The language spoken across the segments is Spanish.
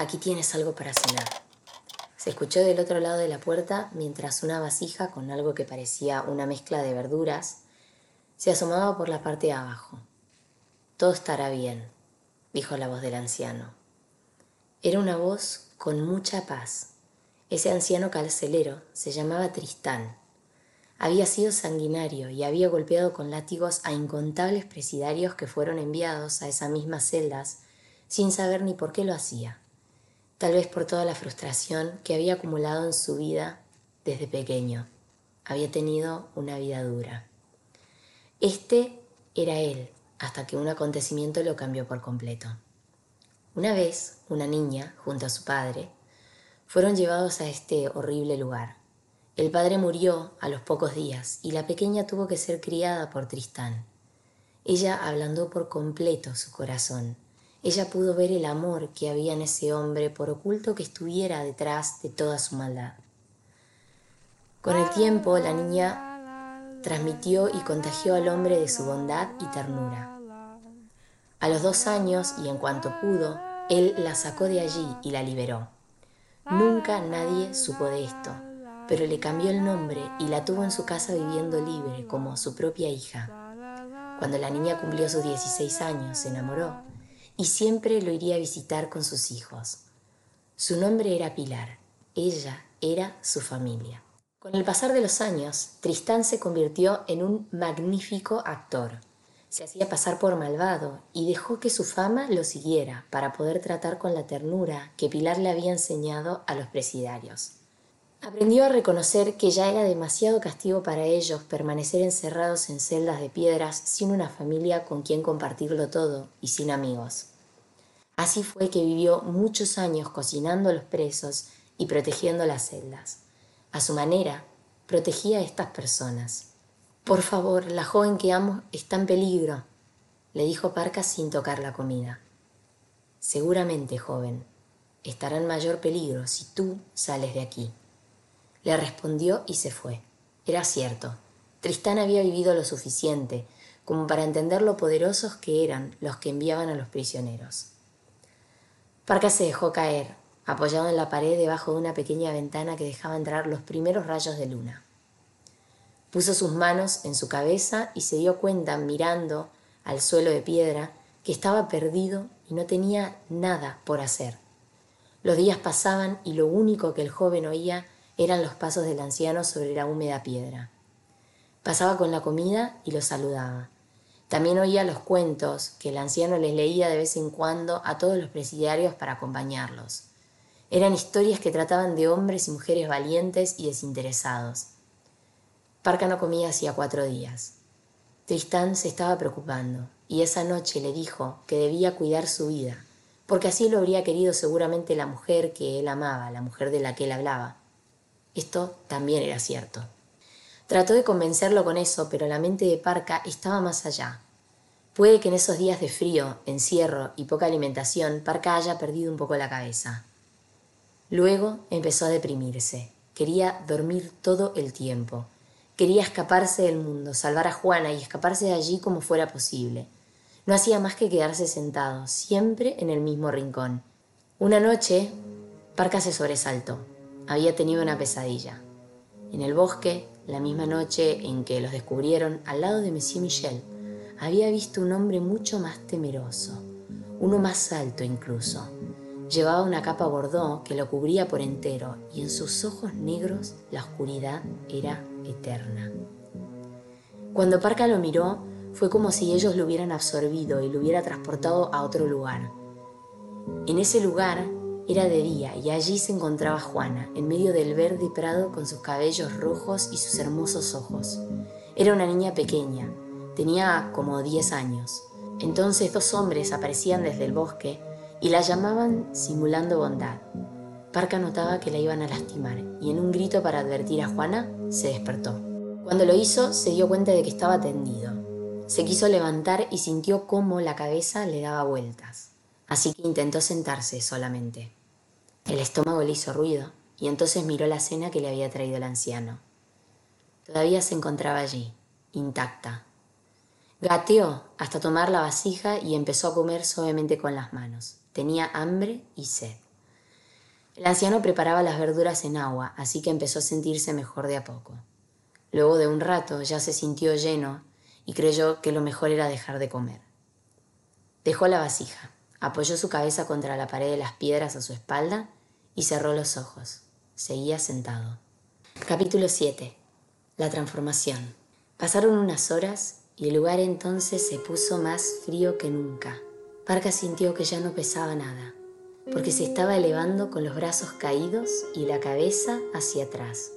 Aquí tienes algo para cenar. Se escuchó del otro lado de la puerta mientras una vasija con algo que parecía una mezcla de verduras se asomaba por la parte de abajo. Todo estará bien, dijo la voz del anciano. Era una voz con mucha paz. Ese anciano carcelero se llamaba Tristán. Había sido sanguinario y había golpeado con látigos a incontables presidarios que fueron enviados a esas mismas celdas sin saber ni por qué lo hacía tal vez por toda la frustración que había acumulado en su vida desde pequeño. Había tenido una vida dura. Este era él, hasta que un acontecimiento lo cambió por completo. Una vez, una niña, junto a su padre, fueron llevados a este horrible lugar. El padre murió a los pocos días y la pequeña tuvo que ser criada por Tristán. Ella ablandó por completo su corazón ella pudo ver el amor que había en ese hombre por oculto que estuviera detrás de toda su maldad. Con el tiempo la niña transmitió y contagió al hombre de su bondad y ternura. A los dos años y en cuanto pudo, él la sacó de allí y la liberó. Nunca nadie supo de esto, pero le cambió el nombre y la tuvo en su casa viviendo libre como su propia hija. Cuando la niña cumplió sus 16 años, se enamoró y siempre lo iría a visitar con sus hijos. Su nombre era Pilar, ella era su familia. Con el pasar de los años, Tristán se convirtió en un magnífico actor. Se hacía pasar por malvado y dejó que su fama lo siguiera para poder tratar con la ternura que Pilar le había enseñado a los presidarios. Aprendió a reconocer que ya era demasiado castigo para ellos permanecer encerrados en celdas de piedras sin una familia con quien compartirlo todo y sin amigos. Así fue que vivió muchos años cocinando a los presos y protegiendo las celdas. A su manera, protegía a estas personas. Por favor, la joven que amo está en peligro, le dijo Parca sin tocar la comida. Seguramente, joven, estará en mayor peligro si tú sales de aquí. Le respondió y se fue. Era cierto. Tristán había vivido lo suficiente como para entender lo poderosos que eran los que enviaban a los prisioneros. Parca se dejó caer, apoyado en la pared debajo de una pequeña ventana que dejaba entrar los primeros rayos de luna. Puso sus manos en su cabeza y se dio cuenta, mirando al suelo de piedra, que estaba perdido y no tenía nada por hacer. Los días pasaban y lo único que el joven oía eran los pasos del anciano sobre la húmeda piedra. Pasaba con la comida y lo saludaba. También oía los cuentos que el anciano les leía de vez en cuando a todos los presidiarios para acompañarlos. Eran historias que trataban de hombres y mujeres valientes y desinteresados. Parca no comía hacía cuatro días. Tristán se estaba preocupando y esa noche le dijo que debía cuidar su vida, porque así lo habría querido seguramente la mujer que él amaba, la mujer de la que él hablaba. Esto también era cierto. Trató de convencerlo con eso, pero la mente de Parca estaba más allá. Puede que en esos días de frío, encierro y poca alimentación, Parca haya perdido un poco la cabeza. Luego empezó a deprimirse. Quería dormir todo el tiempo. Quería escaparse del mundo, salvar a Juana y escaparse de allí como fuera posible. No hacía más que quedarse sentado, siempre en el mismo rincón. Una noche, Parca se sobresaltó. Había tenido una pesadilla. En el bosque, la misma noche en que los descubrieron al lado de Monsieur Michel, había visto un hombre mucho más temeroso, uno más alto incluso. Llevaba una capa bordó que lo cubría por entero y en sus ojos negros la oscuridad era eterna. Cuando Parca lo miró, fue como si ellos lo hubieran absorbido y lo hubiera transportado a otro lugar. En ese lugar era de día y allí se encontraba Juana, en medio del verde prado con sus cabellos rojos y sus hermosos ojos. Era una niña pequeña, tenía como 10 años. Entonces dos hombres aparecían desde el bosque y la llamaban simulando bondad. Parca notaba que la iban a lastimar y en un grito para advertir a Juana se despertó. Cuando lo hizo se dio cuenta de que estaba tendido. Se quiso levantar y sintió cómo la cabeza le daba vueltas. Así que intentó sentarse solamente. El estómago le hizo ruido y entonces miró la cena que le había traído el anciano. Todavía se encontraba allí, intacta. Gateó hasta tomar la vasija y empezó a comer suavemente con las manos. Tenía hambre y sed. El anciano preparaba las verduras en agua, así que empezó a sentirse mejor de a poco. Luego de un rato ya se sintió lleno y creyó que lo mejor era dejar de comer. Dejó la vasija, apoyó su cabeza contra la pared de las piedras a su espalda y cerró los ojos. Seguía sentado. Capítulo 7. La transformación. Pasaron unas horas y el lugar entonces se puso más frío que nunca. Parca sintió que ya no pesaba nada, porque se estaba elevando con los brazos caídos y la cabeza hacia atrás.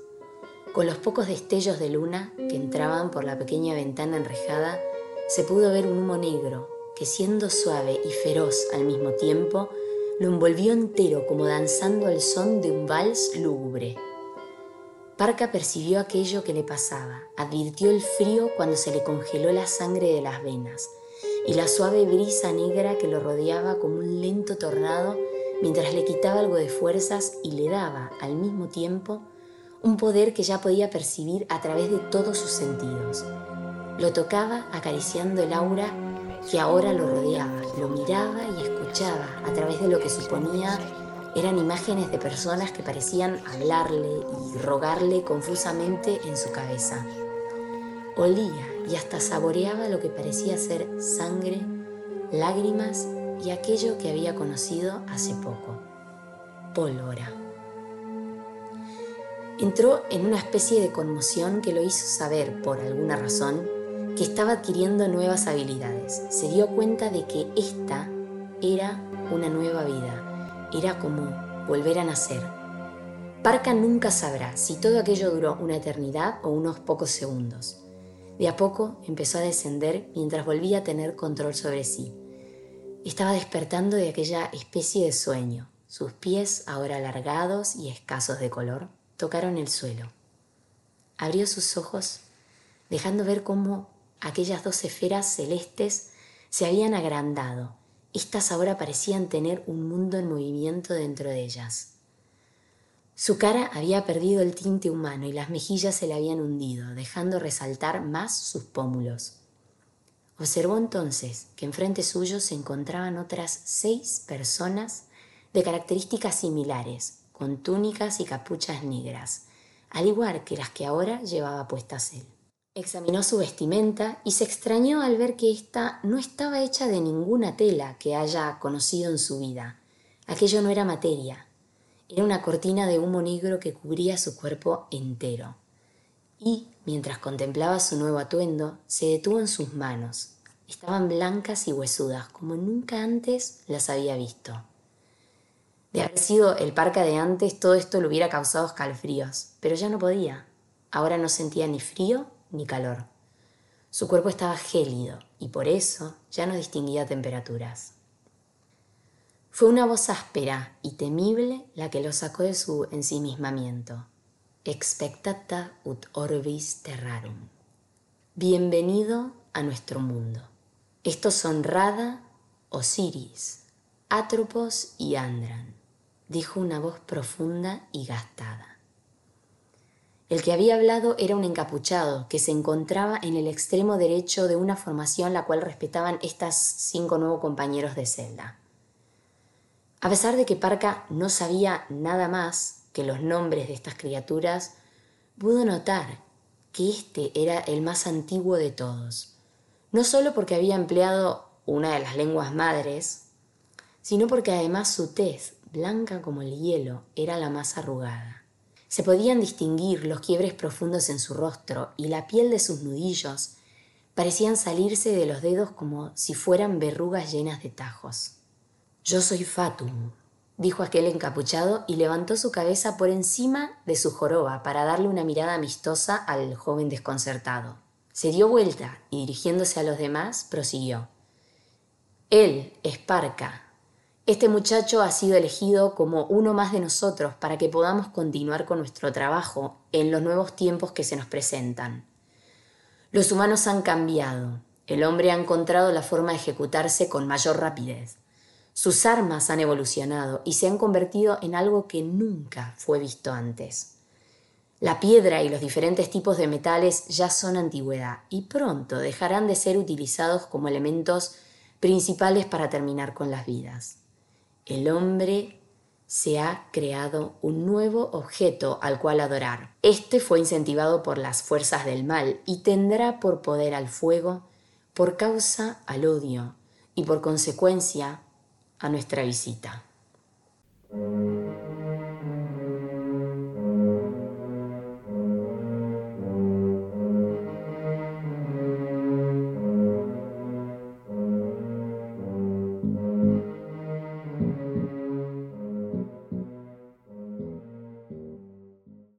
Con los pocos destellos de luna que entraban por la pequeña ventana enrejada, se pudo ver un humo negro que siendo suave y feroz al mismo tiempo, lo envolvió entero como danzando al son de un vals lúgubre. Parca percibió aquello que le pasaba, advirtió el frío cuando se le congeló la sangre de las venas y la suave brisa negra que lo rodeaba como un lento tornado mientras le quitaba algo de fuerzas y le daba al mismo tiempo un poder que ya podía percibir a través de todos sus sentidos. Lo tocaba acariciando el aura que ahora lo rodeaba, lo miraba y escuchaba a través de lo que suponía eran imágenes de personas que parecían hablarle y rogarle confusamente en su cabeza. Olía y hasta saboreaba lo que parecía ser sangre, lágrimas y aquello que había conocido hace poco, pólvora. Entró en una especie de conmoción que lo hizo saber, por alguna razón, que estaba adquiriendo nuevas habilidades. Se dio cuenta de que esta era una nueva vida era como volver a nacer. Parca nunca sabrá si todo aquello duró una eternidad o unos pocos segundos. De a poco empezó a descender mientras volvía a tener control sobre sí. Estaba despertando de aquella especie de sueño. Sus pies, ahora alargados y escasos de color, tocaron el suelo. Abrió sus ojos, dejando ver cómo aquellas dos esferas celestes se habían agrandado estas ahora parecían tener un mundo en movimiento dentro de ellas. Su cara había perdido el tinte humano y las mejillas se le habían hundido, dejando resaltar más sus pómulos. Observó entonces que enfrente suyo se encontraban otras seis personas de características similares, con túnicas y capuchas negras, al igual que las que ahora llevaba puestas él. Examinó su vestimenta y se extrañó al ver que ésta no estaba hecha de ninguna tela que haya conocido en su vida. Aquello no era materia, era una cortina de humo negro que cubría su cuerpo entero. Y, mientras contemplaba su nuevo atuendo, se detuvo en sus manos. Estaban blancas y huesudas, como nunca antes las había visto. De haber sido el parca de antes, todo esto le hubiera causado escalofríos, pero ya no podía. Ahora no sentía ni frío ni calor. Su cuerpo estaba gélido y por eso ya no distinguía temperaturas. Fue una voz áspera y temible la que lo sacó de su ensimismamiento. Expectata ut orbis terrarum. Bienvenido a nuestro mundo. Estos son Rada, Osiris, Atropos y Andran, dijo una voz profunda y gastada. El que había hablado era un encapuchado que se encontraba en el extremo derecho de una formación la cual respetaban estas cinco nuevos compañeros de celda. A pesar de que Parca no sabía nada más que los nombres de estas criaturas, pudo notar que este era el más antiguo de todos, no solo porque había empleado una de las lenguas madres, sino porque además su tez, blanca como el hielo, era la más arrugada. Se podían distinguir los quiebres profundos en su rostro y la piel de sus nudillos parecían salirse de los dedos como si fueran verrugas llenas de tajos. Yo soy Fatum, dijo aquel encapuchado y levantó su cabeza por encima de su joroba para darle una mirada amistosa al joven desconcertado. Se dio vuelta y dirigiéndose a los demás prosiguió. Él es Parca, este muchacho ha sido elegido como uno más de nosotros para que podamos continuar con nuestro trabajo en los nuevos tiempos que se nos presentan. Los humanos han cambiado. El hombre ha encontrado la forma de ejecutarse con mayor rapidez. Sus armas han evolucionado y se han convertido en algo que nunca fue visto antes. La piedra y los diferentes tipos de metales ya son antigüedad y pronto dejarán de ser utilizados como elementos principales para terminar con las vidas. El hombre se ha creado un nuevo objeto al cual adorar. Este fue incentivado por las fuerzas del mal y tendrá por poder al fuego, por causa al odio y por consecuencia a nuestra visita.